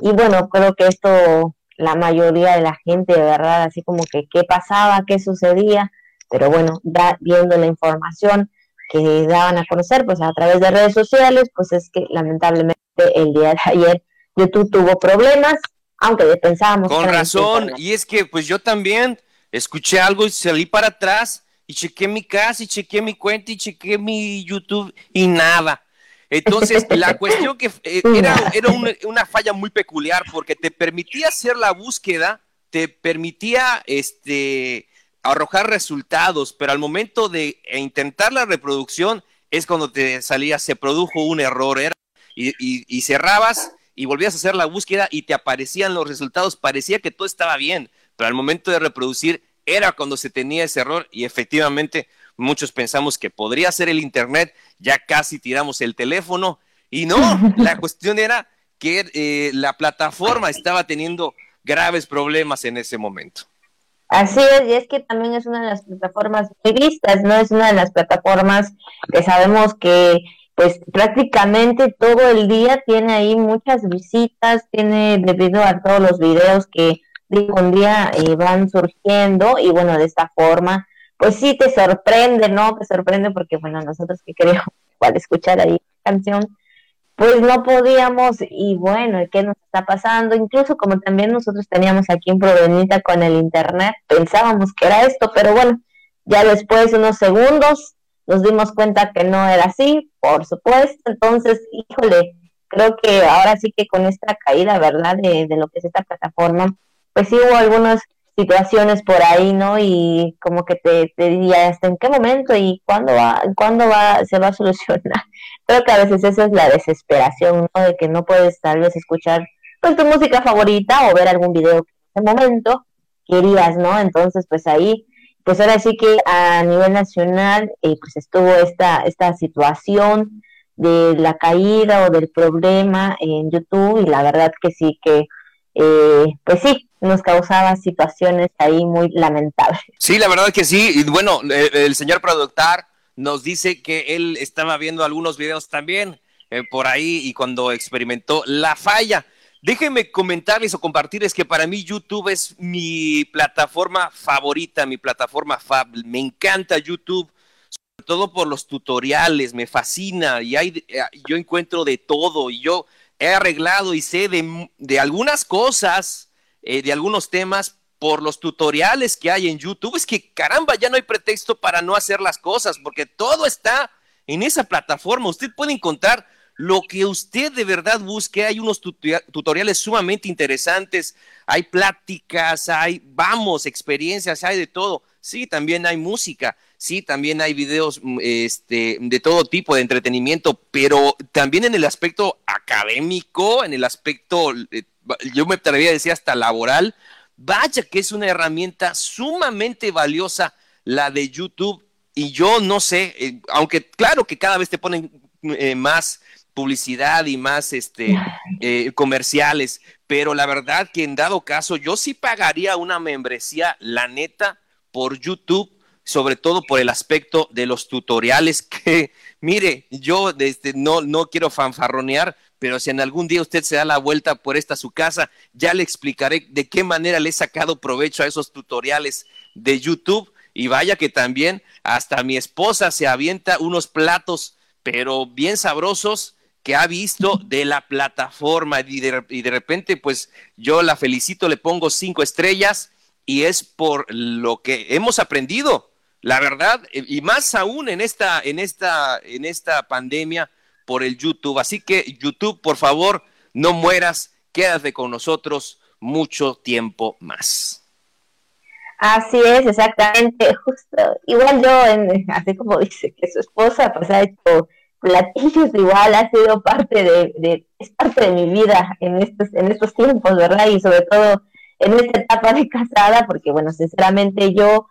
y bueno creo que esto la mayoría de la gente de verdad así como que qué pasaba, qué sucedía, pero bueno, da, viendo la información que daban a conocer pues a través de redes sociales pues es que lamentablemente el día de ayer YouTube tuvo problemas, aunque pensábamos... Con razón, y es que pues yo también escuché algo y salí para atrás y chequé mi casa y chequé mi cuenta y chequé mi YouTube y nada. Entonces, la cuestión que eh, era, era una, falla muy peculiar porque te permitía hacer la búsqueda, te permitía este, arrojar resultados, pero al momento de intentar la reproducción es cuando te salía, se produjo un error, era y, cerrabas y volvías a hacer la búsqueda y te aparecían los resultados, parecía que todo estaba bien, pero al momento de reproducir era cuando se tenía ese error y efectivamente muchos pensamos que podría ser el Internet, ya casi tiramos el teléfono y no, la cuestión era que eh, la plataforma estaba teniendo graves problemas en ese momento. Así es, y es que también es una de las plataformas muy vistas, ¿no? Es una de las plataformas que sabemos que pues prácticamente todo el día tiene ahí muchas visitas, tiene debido a todos los videos que día con día eh, van surgiendo y bueno, de esta forma, pues sí te sorprende, ¿no? Te sorprende porque bueno, nosotros que queríamos igual escuchar ahí la canción, pues no podíamos y bueno, ¿qué nos está pasando? Incluso como también nosotros teníamos aquí en Provenita con el internet, pensábamos que era esto, pero bueno, ya después de unos segundos nos dimos cuenta que no era así, por supuesto, entonces, híjole, creo que ahora sí que con esta caída, ¿verdad?, de, de lo que es esta plataforma, pues sí hubo algunas situaciones por ahí, ¿no? Y como que te, te diría hasta en qué momento y cuándo va, cuándo va, se va a solucionar. Creo que a veces esa es la desesperación, ¿no? De que no puedes tal vez escuchar pues tu música favorita o ver algún video que en ese momento querías, ¿no? Entonces, pues ahí pues ahora sí que a nivel nacional eh, pues estuvo esta, esta situación de la caída o del problema en YouTube y la verdad que sí que eh, pues sí nos causaba situaciones ahí muy lamentables. Sí, la verdad que sí. Y bueno, el, señor productor nos dice que él estaba viendo algunos videos también eh, por ahí y cuando experimentó la falla. Déjenme comentarles o compartirles que para mí YouTube es mi plataforma favorita, mi plataforma fab. Me encanta YouTube, sobre todo por los tutoriales, me fascina y hay, yo encuentro de todo y yo he arreglado y sé de, algunas cosas, eh, de algunos temas por los tutoriales que hay en YouTube. Es que caramba, ya no hay pretexto para no hacer las cosas porque todo está en esa plataforma. Usted puede encontrar lo que usted de verdad busque. Hay unos tutoriales sumamente interesantes, hay pláticas, hay, vamos, experiencias, hay de todo. Sí, también hay música, sí, también hay videos mm, este, de todo tipo de entretenimiento, pero también en el aspecto académico, en el aspecto, eh, yo me atrevería a decir hasta laboral, vaya que es una herramienta sumamente valiosa la de YouTube. Y yo no sé, eh, aunque claro que cada vez te ponen eh, más publicidad y más este, eh, comerciales, pero la verdad que en dado caso yo sí pagaría una membresía, la neta, por YouTube, sobre todo por el aspecto de los tutoriales que, mire, yo este, no, no quiero fanfarronear, pero si en algún día usted se da la vuelta por esta su casa, ya le explicaré de qué manera le he sacado provecho a esos tutoriales de YouTube. Y vaya que también hasta mi esposa se avienta unos platos, pero bien sabrosos, que ha visto de la plataforma y de, repente pues yo la felicito, le pongo cinco estrellas y es por lo que hemos aprendido, la verdad, y más aún en esta, en esta, en esta pandemia por el YouTube. Así que YouTube, por favor, no mueras, quédate con nosotros mucho tiempo más. Así es, exactamente, justo. Igual yo, en, así como dice que su esposa pues ha hecho platillos igual ha sido parte de, es parte de mi vida en estos, en estos tiempos, ¿verdad? Y sobre todo en esta etapa de casada, porque bueno, sinceramente yo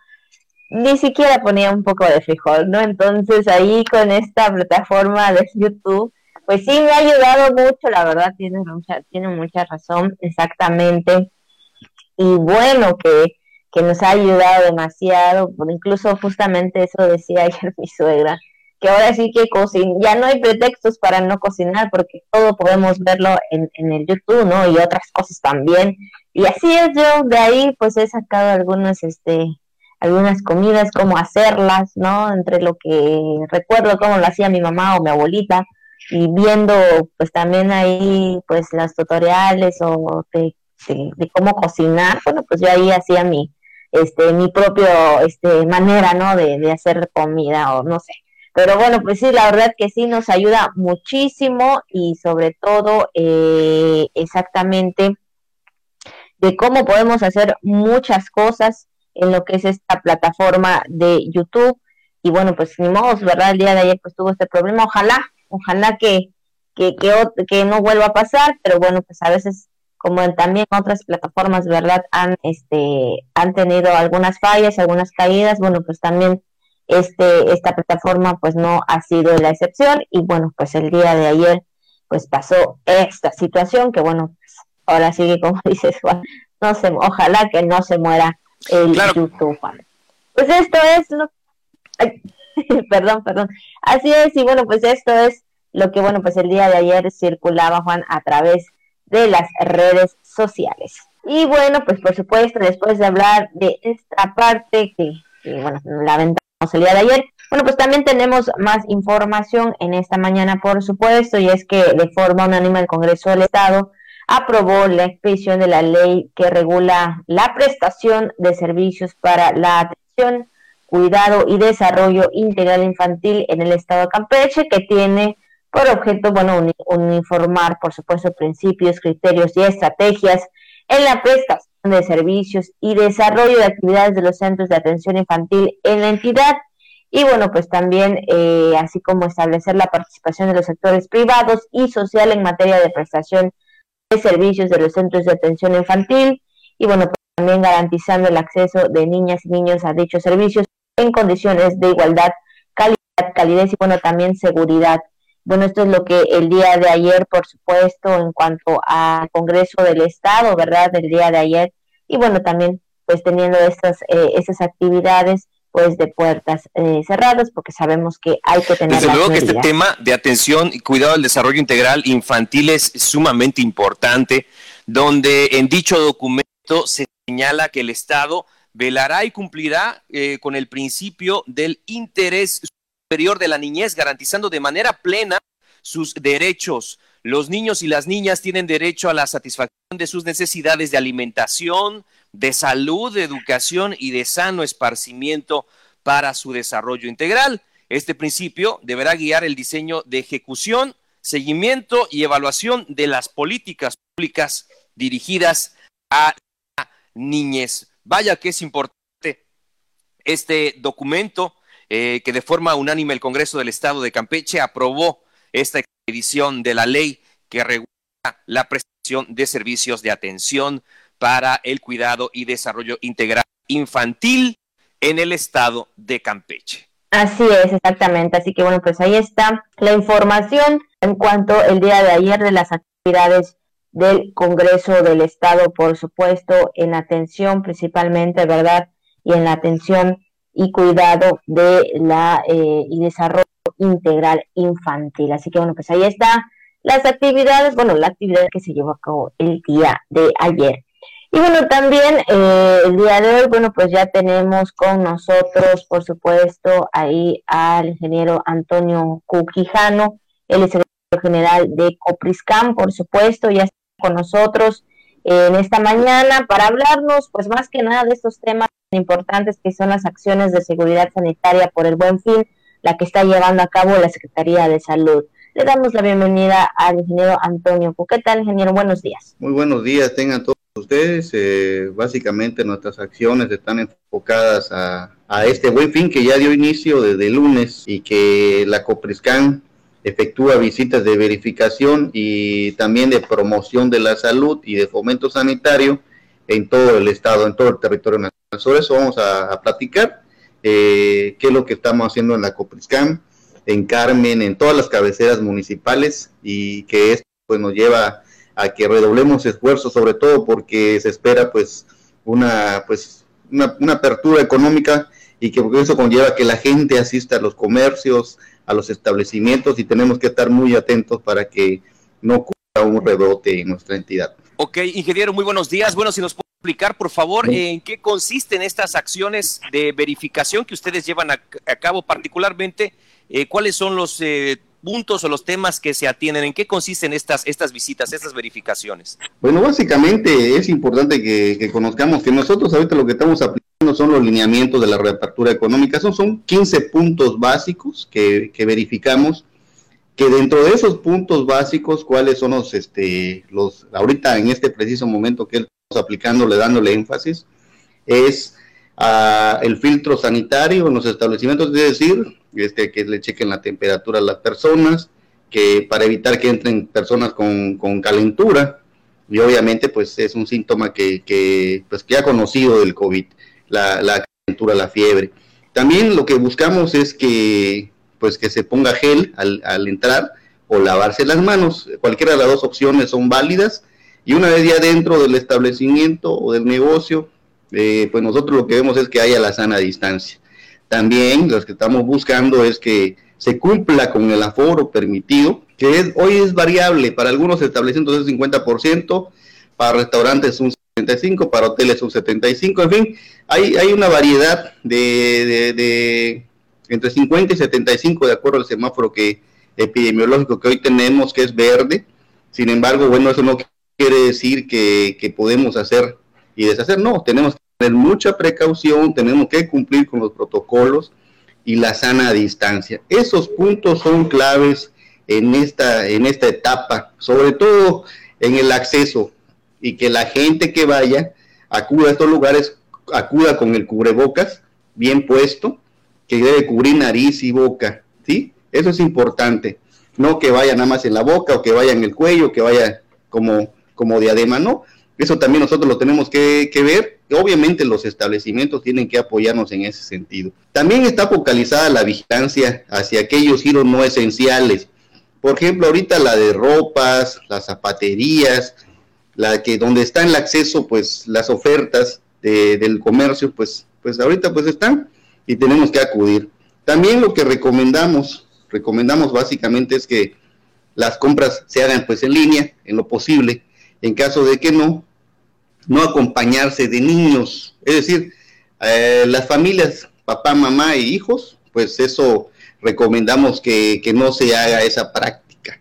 ni siquiera ponía un poco de frijol, ¿no? Entonces ahí con esta plataforma de YouTube, pues sí, me ha ayudado mucho, la verdad, tiene mucha, tiene mucha razón, exactamente. Y bueno, que, que nos ha ayudado demasiado, incluso justamente eso decía ayer mi suegra, que ahora sí que cocina, ya no hay pretextos para no cocinar, porque todo podemos verlo en, en el YouTube, ¿no? Y otras cosas también. Y así es, yo de ahí pues he sacado algunas, este, algunas comidas, cómo hacerlas, ¿no? Entre lo que recuerdo cómo lo hacía mi mamá o mi abuelita, y viendo pues también ahí pues las tutoriales o de, de, cómo cocinar, bueno, pues yo ahí hacía mi, este, mi propio, este, manera, ¿no? De, de hacer comida o no sé. Pero bueno, pues sí, la verdad que sí nos ayuda muchísimo y sobre todo eh, exactamente de cómo podemos hacer muchas cosas en lo que es esta plataforma de YouTube. Y bueno, pues ni modo, ¿verdad? El día de ayer pues tuvo este problema. Ojalá, ojalá que, que, que, no vuelva a pasar, pero bueno, pues a veces como también otras plataformas, ¿verdad? Han, este, han tenido algunas fallas, algunas caídas, bueno, pues también este, esta plataforma pues no ha sido la excepción y bueno, pues el día de ayer pues pasó esta situación que bueno, pues, ahora sigue como dices Juan, no se, ojalá que no se muera el YouTube Pues esto es lo perdón, perdón. Así es, y bueno, pues esto es lo que, bueno, pues el día de ayer circulaba, Juan, a través de las redes sociales. Y bueno, pues por supuesto, después de hablar de esta parte que, que bueno, la el día de ayer. Bueno, pues también tenemos más información en esta mañana, por supuesto, y es que de forma unánime el Congreso del Estado aprobó la expedición de la ley que regula la prestación de servicios para la atención, cuidado y desarrollo integral infantil en el Estado de Campeche, que tiene por objeto, bueno, uniformar, por supuesto, principios, criterios y estrategias en la prestación de servicios y desarrollo de actividades de los centros de atención infantil en la entidad. Y bueno, pues también, eh, así como establecer la participación de los sectores privados y social en materia de prestación servicios de los centros de atención infantil. Y bueno, pues también garantizando el acceso de niñas y niños a dichos servicios en condiciones de igualdad, calidad, calidez y bueno, también seguridad. Bueno, esto es lo que el día de ayer, por supuesto, en cuanto al Congreso del Estado, ¿verdad? Del día de ayer. Y bueno, también pues teniendo estas, eh, estas actividades pues de puertas eh, cerradas, porque sabemos que hay que tener... Desde luego que este tema de atención y cuidado del desarrollo integral infantil es sumamente importante, donde en dicho documento se señala que el Estado velará y cumplirá eh, con el principio del interés superior de la niñez, garantizando de manera plena sus derechos. Los niños y las niñas tienen derecho a la satisfacción de sus necesidades de alimentación, de salud, de educación y de sano esparcimiento para su desarrollo integral. Este principio deberá guiar el diseño de ejecución, seguimiento y evaluación de las políticas públicas dirigidas a la niñez. Vaya que es importante este documento eh, que de forma unánime el Congreso del Estado de Campeche aprobó esta edición de la ley que regula la prestación de servicios de atención para el cuidado y desarrollo integral infantil en el estado de Campeche. Así es, exactamente. Así que bueno, pues ahí está la información en cuanto el día de ayer de las actividades del Congreso del Estado, por supuesto, en atención principalmente, ¿verdad? Y en la atención y cuidado de la eh, y desarrollo integral infantil. Así que bueno, pues ahí está las actividades, bueno, la actividad que se llevó a cabo el día de ayer. Y bueno, también eh, el día de hoy, bueno, pues ya tenemos con nosotros, por supuesto, ahí al ingeniero Antonio Cuquijano, el secretario general de Copriscam, por supuesto, ya está con nosotros en esta mañana para hablarnos, pues más que nada de estos temas importantes que son las acciones de seguridad sanitaria por el buen fin, la que está llevando a cabo la Secretaría de Salud. Le damos la bienvenida al ingeniero Antonio ¿Qué tal, ingeniero? Buenos días. Muy buenos días, tengan todos ustedes. Eh, básicamente nuestras acciones están enfocadas a, este buen fin que ya dio inicio desde lunes y que la Copriscan efectúa visitas de verificación y también de promoción de la salud y de fomento sanitario en todo el estado, en todo el territorio nacional. Sobre eso vamos a, platicar, eh, qué es lo que estamos haciendo en la Copriscam, en Carmen, en todas las cabeceras municipales y que esto pues nos lleva a que redoblemos esfuerzos, sobre todo porque se espera pues una pues una, apertura económica y que eso conlleva que la gente asista a los comercios, a los establecimientos y tenemos que estar muy atentos para que no ocurra un rebote en nuestra entidad. Ok, ingeniero, muy buenos días. Bueno, si nos puede explicar, por favor, en qué consisten estas acciones de verificación que ustedes llevan a, cabo, particularmente, eh, cuáles son los eh, puntos o los temas que se atienden, en qué consisten estas, estas visitas, estas verificaciones. Bueno, básicamente es importante que, conozcamos que nosotros ahorita lo que estamos aplicando son los lineamientos de la reapertura económica, son, son 15 puntos básicos que, verificamos que dentro de esos puntos básicos, cuáles son los, este, los, ahorita en este preciso momento que estamos aplicándole, dándole énfasis, es ah, el filtro sanitario en los establecimientos, es decir, este, que le chequen la temperatura a las personas, que para evitar que entren personas con, con calentura, y obviamente pues es un síntoma que, que, pues, que ha conocido del COVID, la, la calentura, la fiebre. También lo que buscamos es que pues que se ponga gel al, entrar o lavarse las manos. Cualquiera de las dos opciones son válidas. Y una vez ya dentro del establecimiento o del negocio, eh, pues nosotros lo que vemos es que haya la sana distancia. También lo que estamos buscando es que se cumpla con el aforo permitido, que es, hoy es variable, para algunos establecimientos es 50%, para restaurantes un 75%, para hoteles un 75%, en fin, hay, hay una variedad de entre 50 y 75 de acuerdo al semáforo que epidemiológico que hoy tenemos, que es verde. Sin embargo, bueno, eso no quiere decir que, que podemos hacer y deshacer, no, tenemos que tener mucha precaución, tenemos que cumplir con los protocolos y la sana distancia. Esos puntos son claves en esta, en esta etapa, sobre todo en el acceso y que la gente que vaya acuda a estos lugares, acuda con el cubrebocas bien puesto, que debe cubrir nariz y boca, ¿sí? Eso es importante. No que vaya nada más en la boca o que vaya en el cuello, que vaya como, como diadema, no. Eso también nosotros lo tenemos que, ver. Obviamente los establecimientos tienen que apoyarnos en ese sentido. También está focalizada la vigilancia hacia aquellos giros no esenciales. Por ejemplo, ahorita la de ropas, las zapaterías, la que donde está el acceso, pues las ofertas del comercio, pues, pues ahorita pues están y tenemos que acudir. También lo que recomendamos, recomendamos básicamente es que las compras se hagan pues en línea, en lo posible. En caso de que no, no acompañarse de niños. Es decir, eh, las familias, papá, mamá e hijos, pues eso recomendamos que, que no se haga esa práctica.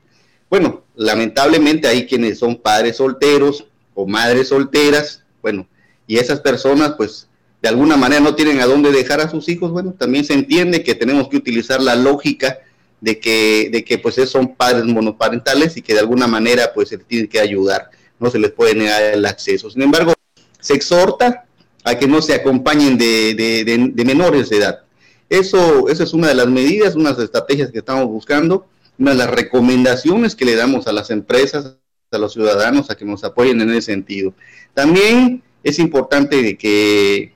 Bueno, lamentablemente hay quienes son padres solteros o madres solteras, bueno, y esas personas pues de alguna manera no tienen a dónde dejar a sus hijos, bueno, también se entiende que tenemos que utilizar la lógica de que, de que pues son padres monoparentales y que de alguna manera pues se les tiene que ayudar, no se les puede negar el acceso. Sin embargo, se exhorta a que no se acompañen de, menores de edad. Eso, eso es una de las medidas, unas estrategias que estamos buscando, una de las recomendaciones que le damos a las empresas, a los ciudadanos, a que nos apoyen en ese sentido. También es importante que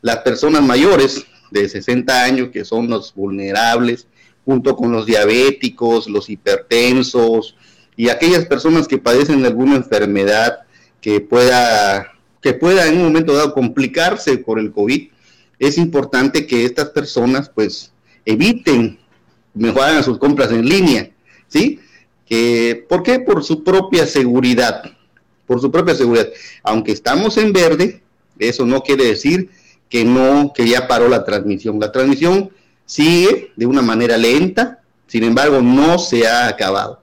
las personas mayores de 60 años, que son los vulnerables, junto con los diabéticos, los hipertensos y aquellas personas que padecen alguna enfermedad que pueda, que pueda en un momento dado complicarse por el COVID, es importante que estas personas pues eviten, mejorar sus compras en línea, ¿sí? Que, ¿Por qué? Por su propia seguridad, por su propia seguridad. Aunque estamos en verde, eso no quiere decir que no, que ya paró la transmisión. La transmisión sigue de una manera lenta, sin embargo, no se ha acabado.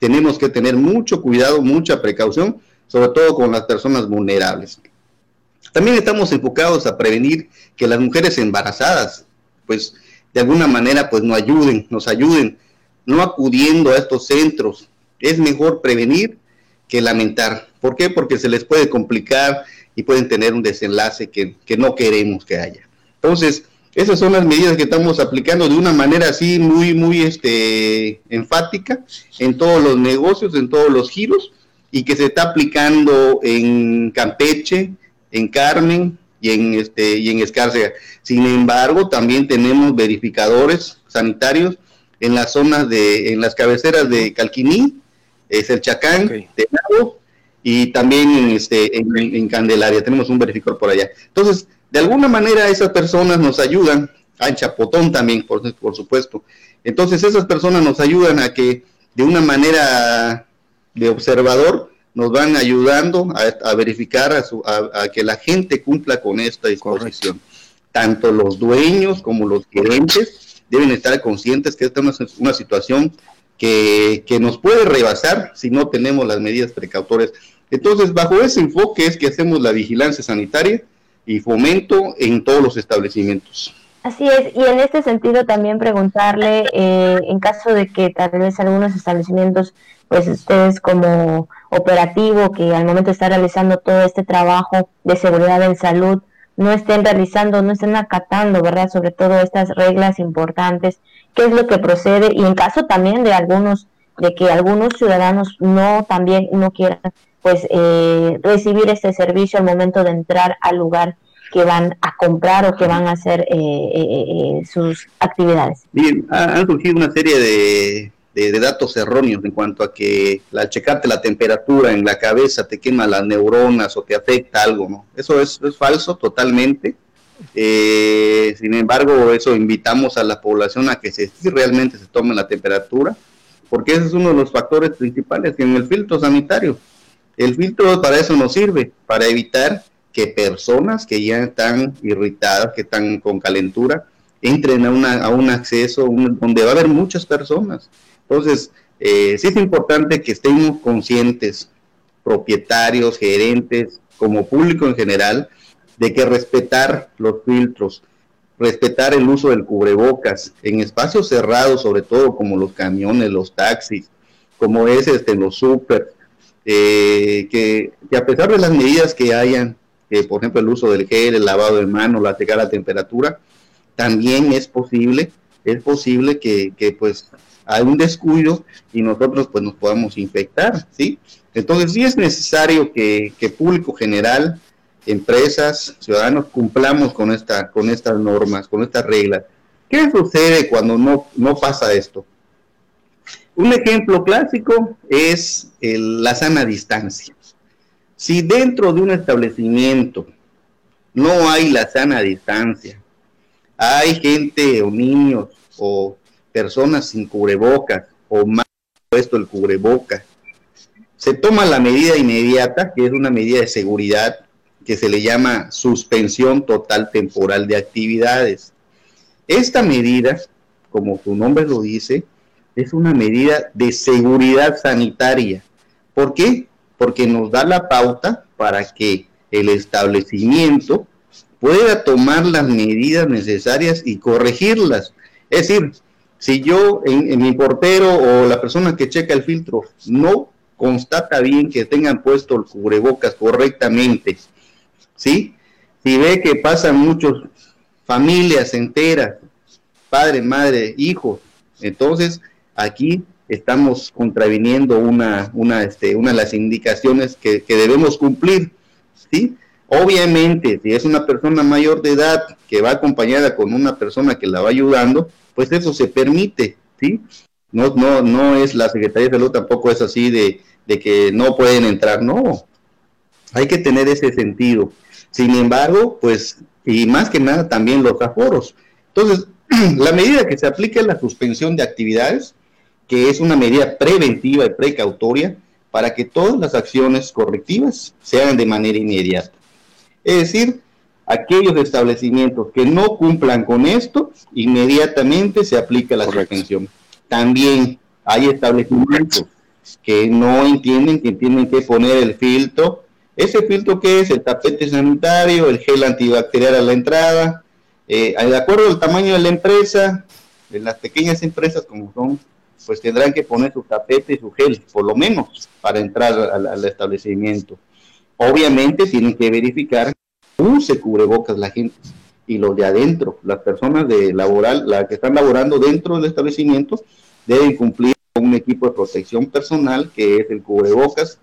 Tenemos que tener mucho cuidado, mucha precaución, sobre todo con las personas vulnerables. También estamos enfocados a prevenir que las mujeres embarazadas, pues de alguna manera, pues no ayuden, nos ayuden, no acudiendo a estos centros. Es mejor prevenir que lamentar. ¿Por qué? Porque se les puede complicar y pueden tener un desenlace que, no queremos que haya. Entonces, esas son las medidas que estamos aplicando de una manera así muy, muy este, enfática en todos los negocios, en todos los giros, y que se está aplicando en Campeche, en Carmen y en, este, y en Escárcega. Sin embargo, también tenemos verificadores sanitarios en las zonas de, en las cabeceras de Calquiní, es el Chacán, de Lago, y también en, este, en, Candelaria, tenemos un verificador por allá. Entonces, de alguna manera esas personas nos ayudan, a en Chapotón también, por, por supuesto. Entonces, esas personas nos ayudan a que de una manera de observador nos van ayudando a, verificar a, que la gente cumpla con esta disposición. Tanto los dueños como los gerentes deben estar conscientes que esta es una, situación que, que, nos puede rebasar si no tenemos las medidas precautorias. Entonces, bajo ese enfoque es que hacemos la vigilancia sanitaria y fomento en todos los establecimientos. Así es, y en este sentido también preguntarle, eh, en caso de que tal vez algunos establecimientos, pues ustedes como operativo que al momento está realizando todo este trabajo de seguridad en salud, no estén realizando, no estén acatando, ¿verdad? Sobre todo estas reglas importantes, qué es lo que procede y en caso también de algunos, de que algunos ciudadanos no también no quieran pues eh, recibir este servicio al momento de entrar al lugar que van a comprar o que van a hacer eh, eh, sus actividades. Bien, han surgido una serie de, de, datos erróneos en cuanto a que al checarte la temperatura en la cabeza te quema las neuronas o te afecta algo, ¿no? Eso es, es falso totalmente. sin embargo, eso invitamos a la población a que se, si realmente se tome la temperatura, porque ese es uno de los factores principales en el filtro sanitario. El filtro para eso nos sirve, para evitar que personas que ya están irritadas, que están con calentura, entren a, una, a un acceso donde va a haber muchas personas. Entonces, eh, sí es importante que estemos conscientes, propietarios, gerentes, como público en general, de que respetar los filtros, respetar el uso del cubrebocas en espacios cerrados, sobre todo como los camiones, los taxis, como es este, los super, eh, que, a pesar de las medidas que hayan, por ejemplo el uso del gel, el lavado de manos, la a temperatura, también es posible, es posible que, pues hay un descuido y nosotros pues nos podamos infectar, ¿sí? Entonces sí es necesario que, que público general, empresas, ciudadanos cumplamos con esta, con estas normas, con estas reglas. ¿Qué sucede cuando no, no pasa esto? Un ejemplo clásico es la sana distancia. Si dentro de un establecimiento no hay la sana distancia, hay gente o niños o personas sin cubrebocas o más puesto el cubrebocas, se toma la medida inmediata, que es una medida de seguridad, que se le llama suspensión total temporal de actividades. Esta medida, como su nombre lo dice, es una medida de seguridad sanitaria. ¿Por qué? Porque nos da la pauta para que el establecimiento pueda tomar las medidas necesarias y corregirlas. Es decir, si yo en, mi portero o la persona que checa el filtro no constata bien que tengan puesto el cubrebocas correctamente, ¿sí? Si ve que pasan muchas familias enteras, padre, madre, hijos, entonces aquí estamos contraviniendo una, una, este, una de las indicaciones que, debemos cumplir, ¿sí? Obviamente, si es una persona mayor de edad que va acompañada con una persona que la va ayudando, pues eso se permite, ¿sí? No, no, no es la Secretaría de Salud tampoco es así de, de que no pueden entrar, no. Hay que tener ese sentido. Sin embargo, pues, y más que nada también los aforos. Entonces, la medida que se aplica es la suspensión de actividades que es una medida preventiva y precautoria para que todas las acciones correctivas se hagan de manera inmediata. Es decir, aquellos establecimientos que no cumplan con esto, inmediatamente se aplica la suspensión. También hay establecimientos que no entienden que tienen que poner el filtro. ¿Ese filtro qué es? El tapete sanitario, el gel antibacterial a la entrada. Eh, de acuerdo al tamaño de la empresa, de las pequeñas empresas como son pues tendrán que poner su tapete y su gel, por lo menos, para entrar al, establecimiento. Obviamente tienen que verificar que use cubrebocas la gente y los de adentro, las personas de laboral, las que están laborando dentro del establecimiento, deben cumplir con un equipo de protección personal que es el cubrebocas,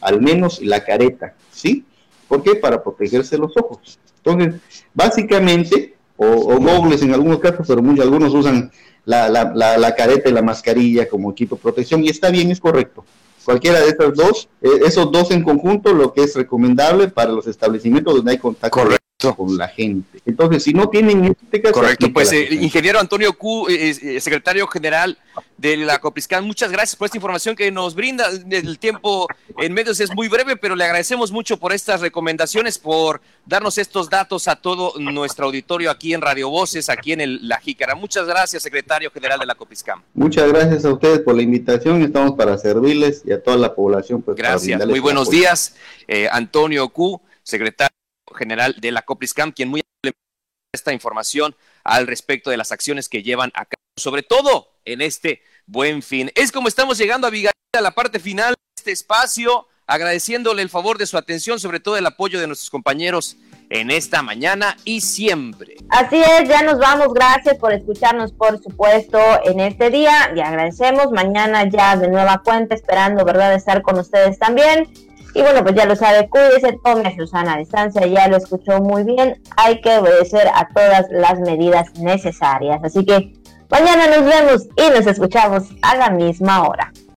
al menos la careta, ¿sí? ¿Por qué? Para protegerse los ojos. Entonces, básicamente, o, o en algunos casos, pero muchos, algunos usan la, la, la, careta y la mascarilla como equipo de protección y está bien, es correcto. Cualquiera de estos dos, eh, esos dos en conjunto, lo que es recomendable para los establecimientos donde hay contacto con la gente. Entonces, si no tienen este caso... Correcto, pues eh, ingeniero Antonio Q, eh, secretario general de la Copriscan, muchas gracias por esta información que nos brinda. El tiempo en medios es muy breve, pero le agradecemos mucho por estas recomendaciones, por darnos estos datos a todo nuestro auditorio aquí en Radio Voces, aquí en el, La Jícara. Muchas gracias, secretario general de la Copriscan. Muchas gracias a ustedes por la invitación, estamos para servirles y a toda la población. Pues, gracias, muy buenos días, eh, Antonio Q, secretario general de la Copriscam, quien muy esta información al respecto de las acciones que llevan a cabo, sobre todo en este buen fin. Es como estamos llegando a Vigaría, a la parte final de este espacio, agradeciéndole el favor de su atención, sobre todo el apoyo de nuestros compañeros en esta mañana y siempre. Así es, ya nos vamos. Gracias por escucharnos, por supuesto, en este día. Y agradecemos. Mañana ya de nueva cuenta, esperando, ¿verdad?, estar con ustedes también. Y bueno, pues ya lo sabe, cuídese, tome Susana a distancia, ya lo escuchó muy bien, hay que obedecer a todas las medidas necesarias. Así que mañana nos vemos y nos escuchamos a la misma hora.